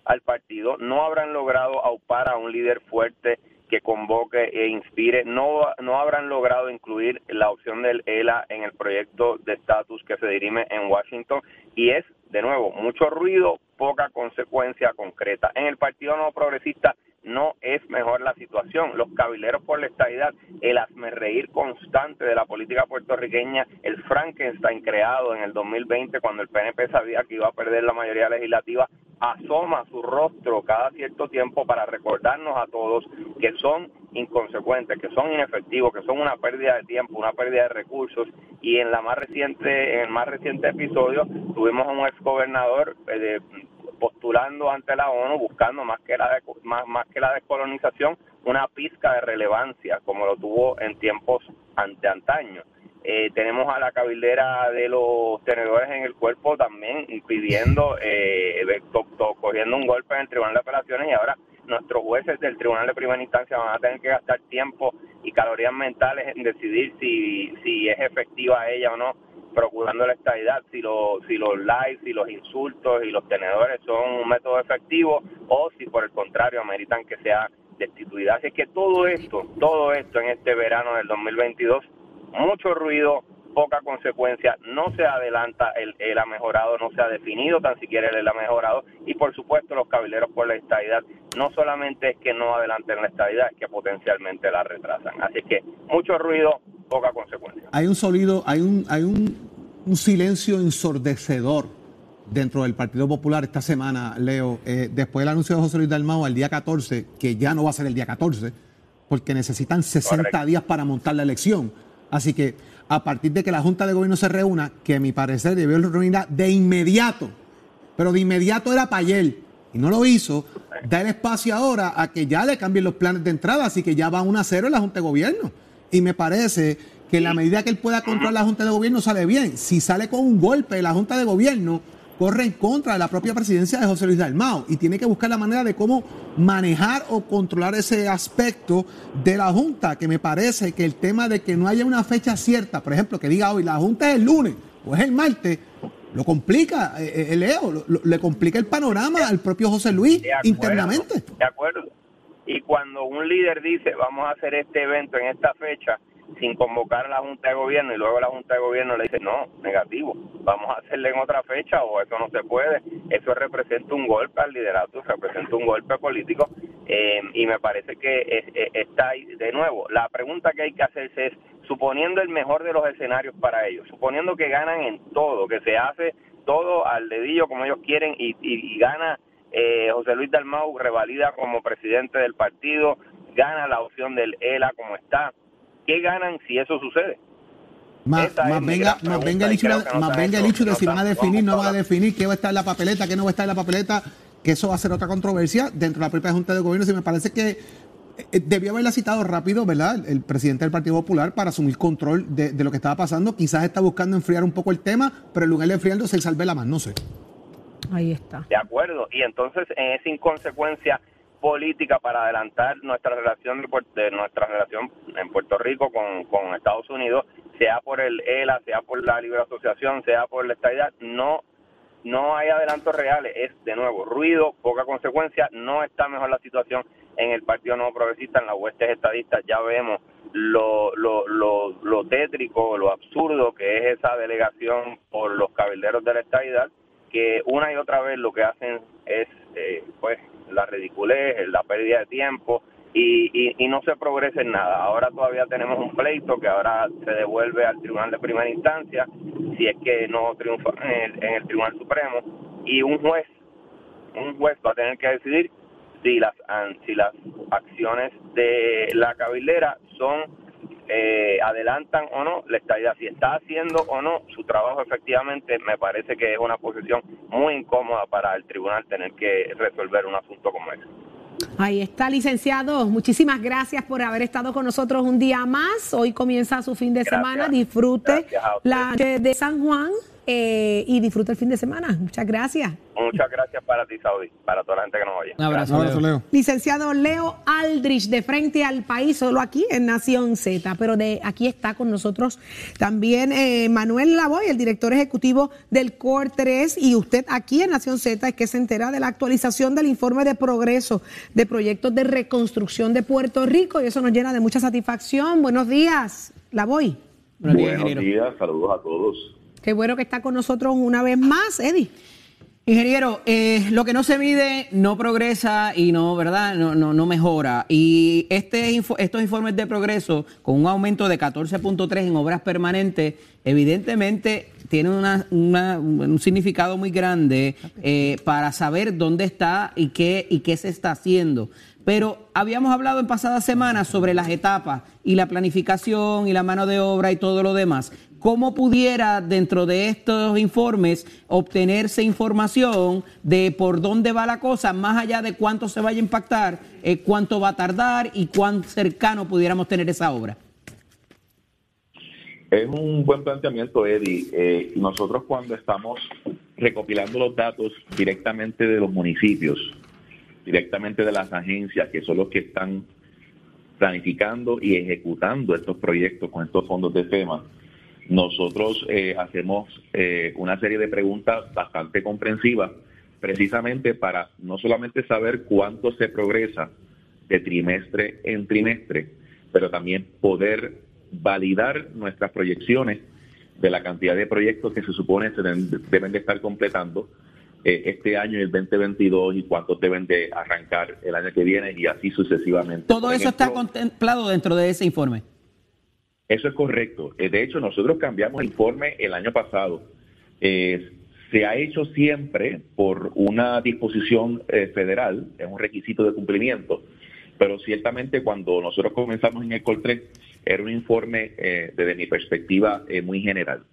al partido, no habrán logrado aupar a un líder fuerte que convoque e inspire. No, no habrán logrado incluir la opción del ELA en el proyecto de estatus que se dirime en Washington y es, de nuevo, mucho ruido, poca consecuencia concreta. En el Partido No Progresista no es mejor la situación. Los cabileros por la estabilidad, el reír constante de la política puertorriqueña, el Frankenstein creado en el 2020 cuando el PNP sabía que iba a perder la mayoría legislativa, asoma su rostro cada cierto tiempo para recordarnos a todos que son inconsecuentes, que son inefectivos, que son una pérdida de tiempo, una pérdida de recursos y en la más reciente en el más reciente episodio tuvimos a un exgobernador eh, postulando ante la ONU buscando más que la más, más que la descolonización una pizca de relevancia como lo tuvo en tiempos ante antaño. Eh, tenemos a la cabildera de los tenedores en el cuerpo también pidiendo, eh, cogiendo un golpe en el Tribunal de Apelaciones y ahora nuestros jueces del Tribunal de Primera Instancia van a tener que gastar tiempo y calorías mentales en decidir si, si es efectiva ella o no procurando la estabilidad, si, lo, si los likes, si los insultos y los tenedores son un método efectivo o si por el contrario ameritan que sea destituida. Así que todo esto, todo esto en este verano del 2022, mucho ruido, poca consecuencia, no se adelanta, el, el ha mejorado, no se ha definido tan siquiera el, ha mejorado y por supuesto los cabileros por la estabilidad no solamente es que no adelanten la estabilidad, es que potencialmente la retrasan. Así que mucho ruido, poca consecuencia. Hay un sonido, hay un, hay un, un silencio ensordecedor dentro del Partido Popular esta semana, Leo, eh, después del anuncio de José Luis Dalmau al día 14, que ya no va a ser el día 14, porque necesitan 60 días para montar la elección. Así que a partir de que la Junta de Gobierno se reúna, que a mi parecer debió reunirla de inmediato, pero de inmediato era para ayer, y no lo hizo, da el espacio ahora a que ya le cambien los planes de entrada, así que ya va 1 a 0 en la Junta de Gobierno. Y me parece que en la medida que él pueda controlar la Junta de Gobierno sale bien. Si sale con un golpe de la Junta de Gobierno, corre en contra de la propia presidencia de José Luis Dalmao y tiene que buscar la manera de cómo manejar o controlar ese aspecto de la Junta, que me parece que el tema de que no haya una fecha cierta, por ejemplo, que diga hoy la Junta es el lunes o es el martes, lo complica, eh, eh, Leo, le complica el panorama al propio José Luis internamente. De acuerdo. Y cuando un líder dice vamos a hacer este evento en esta fecha, sin convocar a la Junta de Gobierno y luego la Junta de Gobierno le dice, no, negativo, vamos a hacerle en otra fecha o eso no se puede. Eso representa un golpe al liderato, representa un golpe político eh, y me parece que está ahí de nuevo. La pregunta que hay que hacerse es, suponiendo el mejor de los escenarios para ellos, suponiendo que ganan en todo, que se hace todo al dedillo como ellos quieren y, y, gana eh, José Luis Dalmau, revalida como presidente del partido, gana la opción del ELA como está. ¿Qué ganan si eso sucede? Más, venga, más venga el hecho, más venga el hecho de si van a definir, no van a definir qué va a estar en la papeleta, qué no va a estar en la papeleta, que eso va a ser otra controversia dentro de la propia Junta de Gobierno. Si me parece que eh, debió haberla citado rápido, ¿verdad? El presidente del Partido Popular para asumir control de, lo que estaba pasando. Quizás está buscando enfriar un poco el tema, pero en lugar de enfriarlo se salve la mano, no sé. Ahí está. De acuerdo. Y entonces, en esa inconsecuencia política para adelantar nuestra relación de, nuestra relación en Puerto Rico con, con Estados Unidos, sea por el ELA, sea por la libre asociación, sea por la estadidad, no no hay adelantos reales, es de nuevo ruido, poca consecuencia, no está mejor la situación en el Partido Nuevo Progresista, en las huestes estadistas, ya vemos lo, lo, lo, lo tétrico, lo absurdo que es esa delegación por los cabilderos de la estadidad, que una y otra vez lo que hacen es eh, pues la ridiculez, la pérdida de tiempo y, y, no se progresa en nada. Ahora todavía tenemos un pleito que ahora se devuelve al Tribunal de Primera Instancia, si es que no triunfa en el, en el Tribunal Supremo, y un juez, un juez va a tener que decidir si las, si las acciones de la cabildera son eh, adelantan o no la estadía, si está haciendo o no su trabajo efectivamente, me parece que es una posición muy incómoda para el tribunal tener que resolver un asunto como ese. Ahí está, licenciado. Muchísimas gracias por haber estado con nosotros un día más. Hoy comienza su fin de semana. Disfrute la de San Juan. Eh, y disfruta el fin de semana. Muchas gracias. Muchas gracias para ti, Saudi, para toda la gente que nos oye. Un abrazo, Leo. Licenciado Leo Aldrich, de frente al país, solo aquí en Nación Z, pero de aquí está con nosotros también eh, Manuel Lavoy, el director ejecutivo del COR 3, y usted aquí en Nación Z es que se entera de la actualización del informe de progreso de proyectos de reconstrucción de Puerto Rico, y eso nos llena de mucha satisfacción. Buenos días, Lavoy. Buenos días, saludos a todos. Qué bueno que está con nosotros una vez más, Eddie. Ingeniero, eh, lo que no se mide no progresa y no, ¿verdad? No, no, no mejora. Y este estos informes de progreso, con un aumento de 14.3 en obras permanentes, evidentemente tienen un significado muy grande eh, para saber dónde está y qué, y qué se está haciendo. Pero habíamos hablado en pasadas semanas sobre las etapas y la planificación y la mano de obra y todo lo demás. ¿Cómo pudiera dentro de estos informes obtenerse información de por dónde va la cosa, más allá de cuánto se vaya a impactar, eh, cuánto va a tardar y cuán cercano pudiéramos tener esa obra? Es un buen planteamiento, Eddie. Eh, nosotros cuando estamos recopilando los datos directamente de los municipios, directamente de las agencias, que son los que están planificando y ejecutando estos proyectos con estos fondos de FEMA, nosotros eh, hacemos eh, una serie de preguntas bastante comprensivas, precisamente para no solamente saber cuánto se progresa de trimestre en trimestre, pero también poder validar nuestras proyecciones de la cantidad de proyectos que se supone se deben, de estar completando eh, este año y el 2022 y cuántos deben de arrancar el año que viene y así sucesivamente. Todo eso está contemplado dentro de ese informe. Eso es correcto. Eh, de hecho, nosotros cambiamos el informe el año pasado. Eh, se ha hecho siempre por una disposición eh, federal, es un requisito de cumplimiento, pero ciertamente cuando nosotros comenzamos en el COL3 era un informe desde mi perspectiva muy general.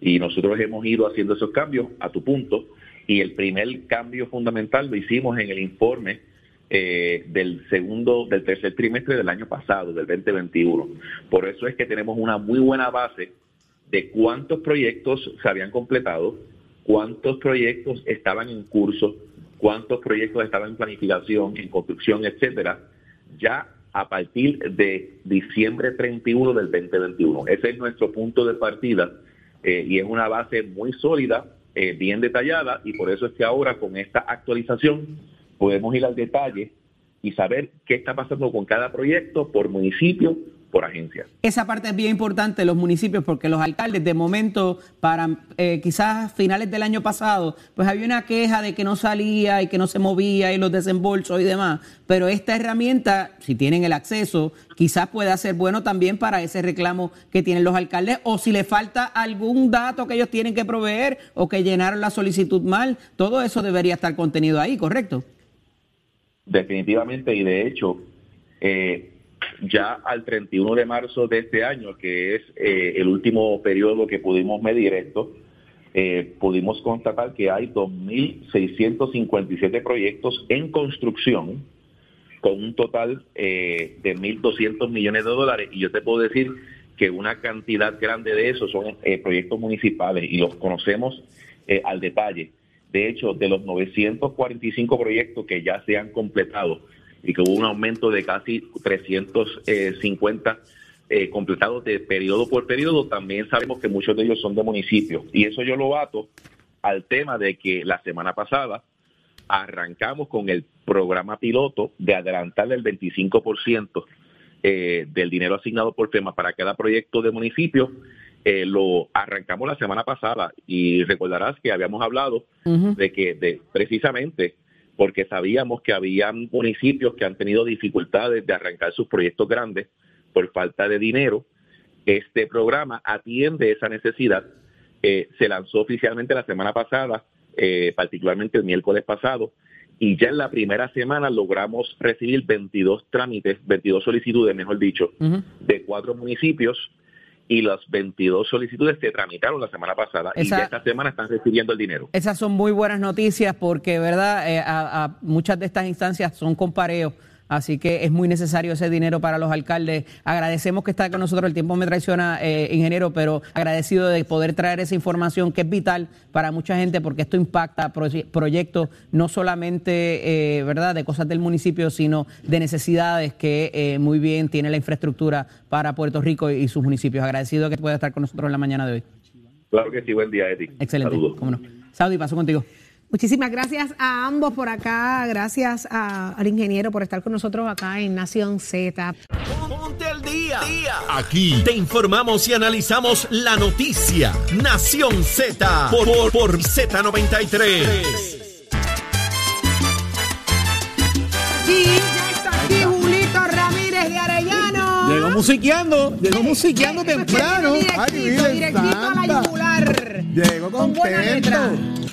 Y nosotros hemos ido haciendo esos cambios a tu punto y el primer cambio fundamental lo hicimos en el informe eh, del segundo, del tercer trimestre del año pasado, del 2021. Por eso es que tenemos una muy buena base de cuántos proyectos se habían completado, cuántos proyectos estaban en curso, cuántos proyectos estaban en planificación, en construcción, etcétera, ya a partir de diciembre 31 del 2021. Ese es nuestro punto de partida eh, y es una base muy sólida, eh, bien detallada, y por eso es que ahora con esta actualización podemos ir al detalle y saber qué está pasando con cada proyecto por municipio, por agencia. Esa parte es bien importante los municipios porque los alcaldes de momento para eh, quizás finales del año pasado pues había una queja de que no salía y que no se movía y los desembolsos y demás, pero esta herramienta si tienen el acceso quizás pueda ser bueno también para ese reclamo que tienen los alcaldes o si le falta algún dato que ellos tienen que proveer o que llenaron la solicitud mal, todo eso debería estar contenido ahí, ¿correcto? Definitivamente y de hecho eh, ya al 31 de marzo de este año, que es eh, el último periodo que pudimos medir esto, eh, pudimos constatar que hay 2.657 proyectos en construcción con un total de 1.200 millones de dólares y yo te puedo decir que una cantidad grande de esos son proyectos municipales y los conocemos al detalle. De hecho, de los 945 proyectos que ya se han completado, y que hubo un aumento de casi 350 eh, completados de periodo por periodo. También sabemos que muchos de ellos son de municipios. Y eso yo lo bato al tema de que la semana pasada arrancamos con el programa piloto de adelantar el 25% eh, del dinero asignado por FEMA para cada proyecto de municipio. Eh, lo arrancamos la semana pasada y recordarás que habíamos hablado de que de, precisamente porque sabíamos que había municipios que han tenido dificultades de arrancar sus proyectos grandes por falta de dinero. Este programa atiende esa necesidad. Eh, se lanzó oficialmente la semana pasada, eh, particularmente el miércoles pasado, y ya en la primera semana logramos recibir 22 trámites, 22 solicitudes, mejor dicho, de cuatro municipios y las 22 solicitudes se tramitaron la semana pasada y esta semana están recibiendo el dinero. Esas son muy buenas noticias porque, ¿verdad? Eh, a, muchas de estas instancias son compareos Así que es muy necesario ese dinero para los alcaldes. Agradecemos que está con nosotros. El tiempo me traiciona, eh, ingeniero, pero agradecido de poder traer esa información que es vital para mucha gente porque esto impacta proyectos no solamente, eh, ¿verdad?, de cosas del municipio, sino de necesidades que eh, muy bien tiene la infraestructura para Puerto Rico y, sus municipios. Agradecido que pueda estar con nosotros en la mañana de hoy. Claro que sí. Buen día, Eti. Excelente. Saludos. ¿Cómo no? Saudi, paso contigo. Muchísimas gracias a ambos por acá, gracias al ingeniero por estar con nosotros acá en Nación Z. Ponte al día. Aquí te informamos y analizamos la noticia. Nación Z por, por, Z93. Llegó musiqueando, llegó musiqueando temprano. Directito, directito a la yugular. Llegó contento.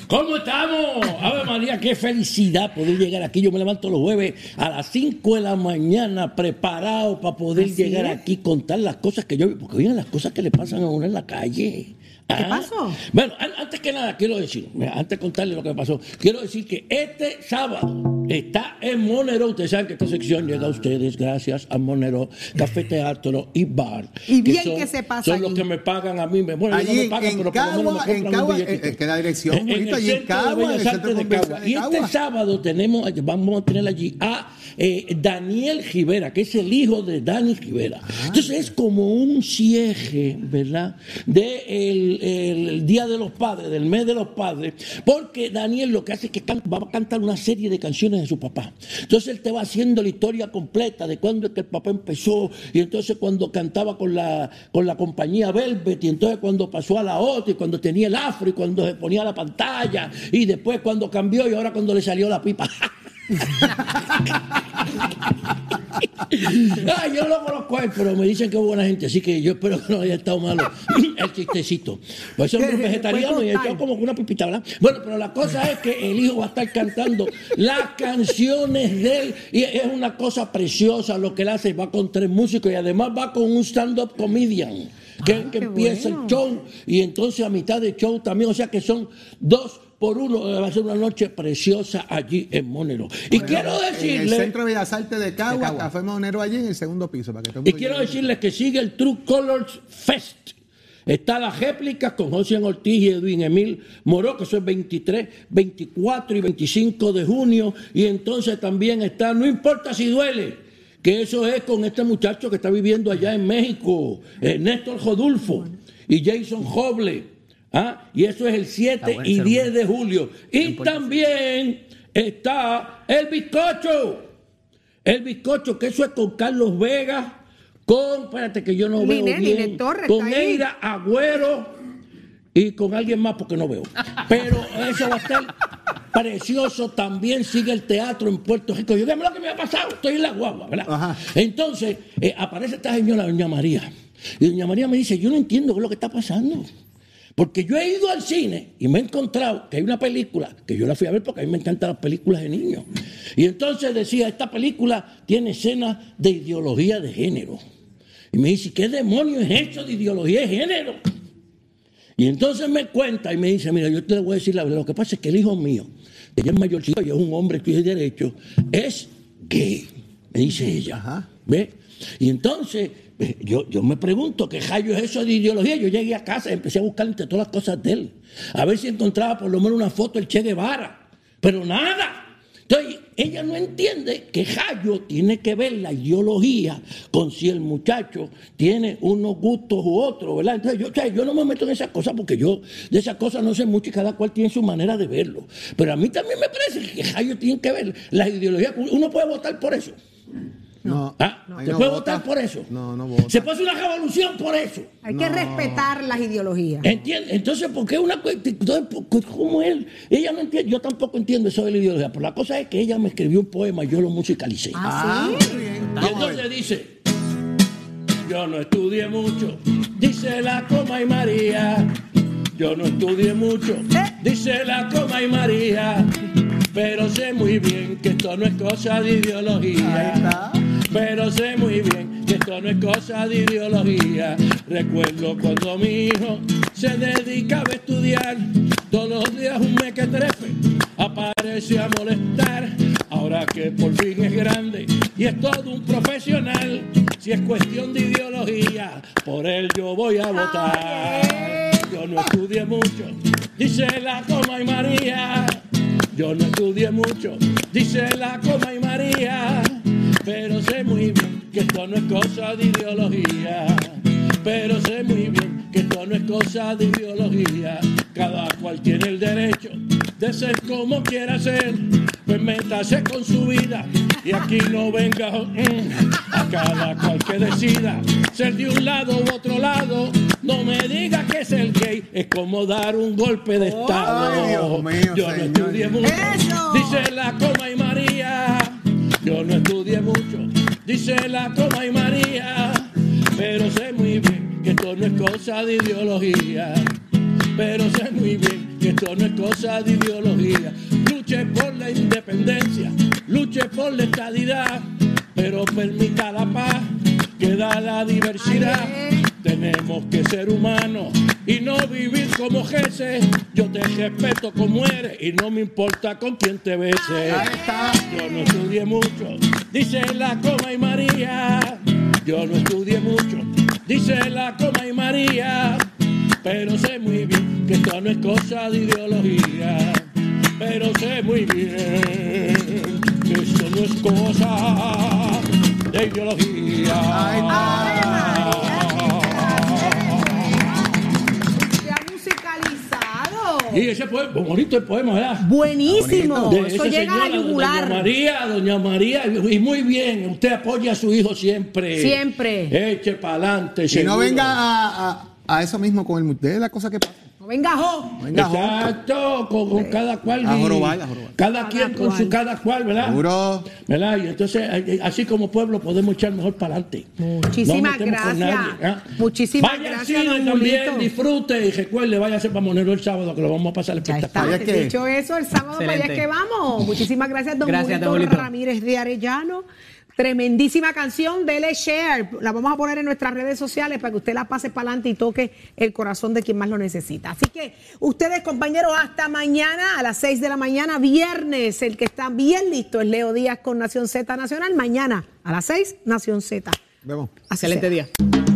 ¿Cómo estamos? Ave María, qué felicidad poder llegar aquí. Yo me levanto los jueves a las 5 de la mañana preparado para poder llegar aquí y contar las cosas que yo... Porque oigan las cosas que le pasan a uno en la calle. ¿Qué ah. pasó? Bueno, antes que nada, quiero decir, antes de contarle lo que pasó, quiero decir que este sábado está en Monero. Ustedes saben que esta sección llega a ustedes gracias a Monero, Café Teatro y Bar. Y bien que, se pasa. Son los que me pagan a mí. Bueno, allí, no me pagan, pero por lo menos me en Cagua, en, la dirección, en, en el allí en Cagua, de Cagua. Y este sábado tenemos, vamos a tener allí a eh, Daniel Rivera, que es el hijo de Dani Rivera. Ah. Entonces es como un cierre, ¿verdad? De el el, Día de los Padres, del mes de los padres, porque Daniel lo que hace es que va a cantar una serie de canciones de su papá. Entonces él te va haciendo la historia completa de cuándo es que el papá empezó, y entonces cuando cantaba con la, con la compañía Velvet, y entonces cuando pasó a la otra, y cuando tenía el afro, y cuando se ponía la pantalla, y después cuando cambió, y ahora cuando le salió la pipa. <laughs> <laughs> Ah, yo no conozco a él, pero me dicen que es buena gente, así que yo espero que no haya estado malo <laughs> el chistecito. Pues soy un vegetariano y he hecho como una pipita, ¿verdad? Bueno, pero la cosa es que el hijo va a estar cantando las canciones de él y es una cosa preciosa lo que él hace. Va con tres músicos y además va con un stand-up comedian. Que, ah, que empieza el show y entonces a mitad de show también, o sea que son dos por uno va a ser una noche preciosa allí en Monero. y quiero decirles... En el Centro de Bellas Artes de Cagua, Café Monero allí en el segundo piso. Para que y quiero decirles que sigue el True Colors Fest. Está la réplica con José Ortiz y Edwin Emil Moró, que eso es 23, 24 y 25 de junio. Y entonces también está, no importa si duele, que eso es con este muchacho que está viviendo allá en México, eh, Néstor Jodulfo y Jason Hoble. ¿Ah? Y eso es el 7 y 10 de julio. Y también está el bizcocho. El bizcocho, que eso es con Carlos Vega, con, espérate que yo no veo bien, Torres con. Eira Agüero y con alguien más porque no veo. Pero eso va a estar precioso. También sigue el teatro en Puerto Rico. Yo, dígame lo que me ha pasado. Estoy en la guagua, ¿verdad? Entonces, eh, aparece esta señora, doña María. Y doña María me dice, yo no entiendo qué es lo que está pasando. Porque yo he ido al cine y me he encontrado que hay una película que yo la fui a ver porque a mí me encantan las películas de niños. Y entonces decía, esta película tiene escenas de ideología de género. Y me dice, ¿qué demonios es eso de ideología de género? Y entonces me cuenta y me dice, mira, yo te voy a decir la verdad, lo que pasa es que el hijo mío, ella es mayorcito y es un hombre que tiene derecho, es gay, me dice ella. ¿Ve? Y entonces yo, yo me pregunto, ¿qué rayo es eso de ideología? Yo llegué a casa y empecé a buscar entre todas las cosas de él, a ver si encontraba por lo menos una foto del Che Guevara, pero nada. Entonces, ella no entiende que Jayo tiene que ver la ideología con si el muchacho tiene unos gustos u otros, ¿verdad? Entonces, yo, yo no me meto en esas cosas porque yo de esas cosas no sé mucho y cada cual tiene su manera de verlo. Pero a mí también me parece que Jayo tiene que ver la ideología. Uno puede votar por eso. No. ¿Ah? Ahí ¿Se no puede vota. votar por eso? No, no vota. Se puede hacer una revolución por eso. Hay que respetar las ideologías. ¿Entiendes? Entonces, ¿por qué una ¿Cómo él? Ella no entiende, yo tampoco entiendo eso de la ideología, pero la cosa es que ella me escribió un poema y yo lo musicalicé. Ah, Y entonces dice, yo no estudié mucho, dice la coma y María. Yo no estudié mucho, dice la coma y María. Pero sé muy bien que esto no es cosa de ideología. Pero sé muy bien que esto no es cosa de ideología. Recuerdo cuando mi hijo se dedicaba a estudiar, todos los días un mequetrefe aparece a molestar. Ahora que por fin es grande y es todo un profesional, si es cuestión de ideología, por él yo voy a votar. Yo no estudié mucho, dice la coma y María. Yo no estudié mucho, dice la coma y María. Pero sé muy bien que esto no es cosa de ideología. Pero sé muy bien que esto no es cosa de ideología. Cada cual tiene el derecho de ser como quiera ser. Pues métase con su vida y aquí no venga mm, a cada cual que decida ser de un lado u otro lado. No me diga que es el gay, es como dar un golpe de estado. Ay, Dios mío, Yo no señor. estudié mucho, dice la coma y. Yo no estudié mucho, dice la coma y María. Pero sé muy bien que esto no es cosa de ideología. Pero sé muy bien que esto no es cosa de ideología. Luche por la independencia, luche por la estadidad, pero permita la paz que da la diversidad. Tenemos que ser humanos y no vivir como jeces. Yo te respeto como eres y no me importa con quién te beses. Yo no estudié mucho, dice la coma y María. Yo no estudié mucho, dice la coma y María. Pero sé muy bien que esto no es cosa de ideología. Pero sé muy bien que esto no es cosa de ideología. Y ese poema, bonito el poema, ¿verdad? Buenísimo. De Eso esa llega a señora, yugular. Doña María, doña María, y muy bien, usted apoya a su hijo siempre. Siempre. Eche para adelante. Y no venga a, a- a eso mismo con el de la cosa que pasa. No venga, jo. Venga, jo. Exacto, con, con cada cual. A y- jorobar, a jorobar. Cada quien con su cada cual, ¿verdad? Seguro. ¿Verdad? Y entonces, eh, así como pueblo, podemos echar mejor para adelante. Muchísimas No gracias. nadie, ¿ah? Muchísimas vaya al gracias, cine don también, Julito. disfrute y recuerde, vaya a ser para Monero el sábado, que lo vamos a pasar Está, espectacular. dicho eso, el sábado para allá es que vamos. Muchísimas gracias, don Gracias, Julito. Ramírez de Arellano. Tremendísima canción, dele share. La vamos a poner en nuestras redes sociales para que usted la pase para adelante y toque el corazón de quien más lo necesita. Así que ustedes, compañeros, hasta mañana a las 6 de la mañana, viernes. El que está bien listo es Leo Díaz con Nación Z Nacional. Mañana a las 6, Nación Z. Vemos. Así Excelente día.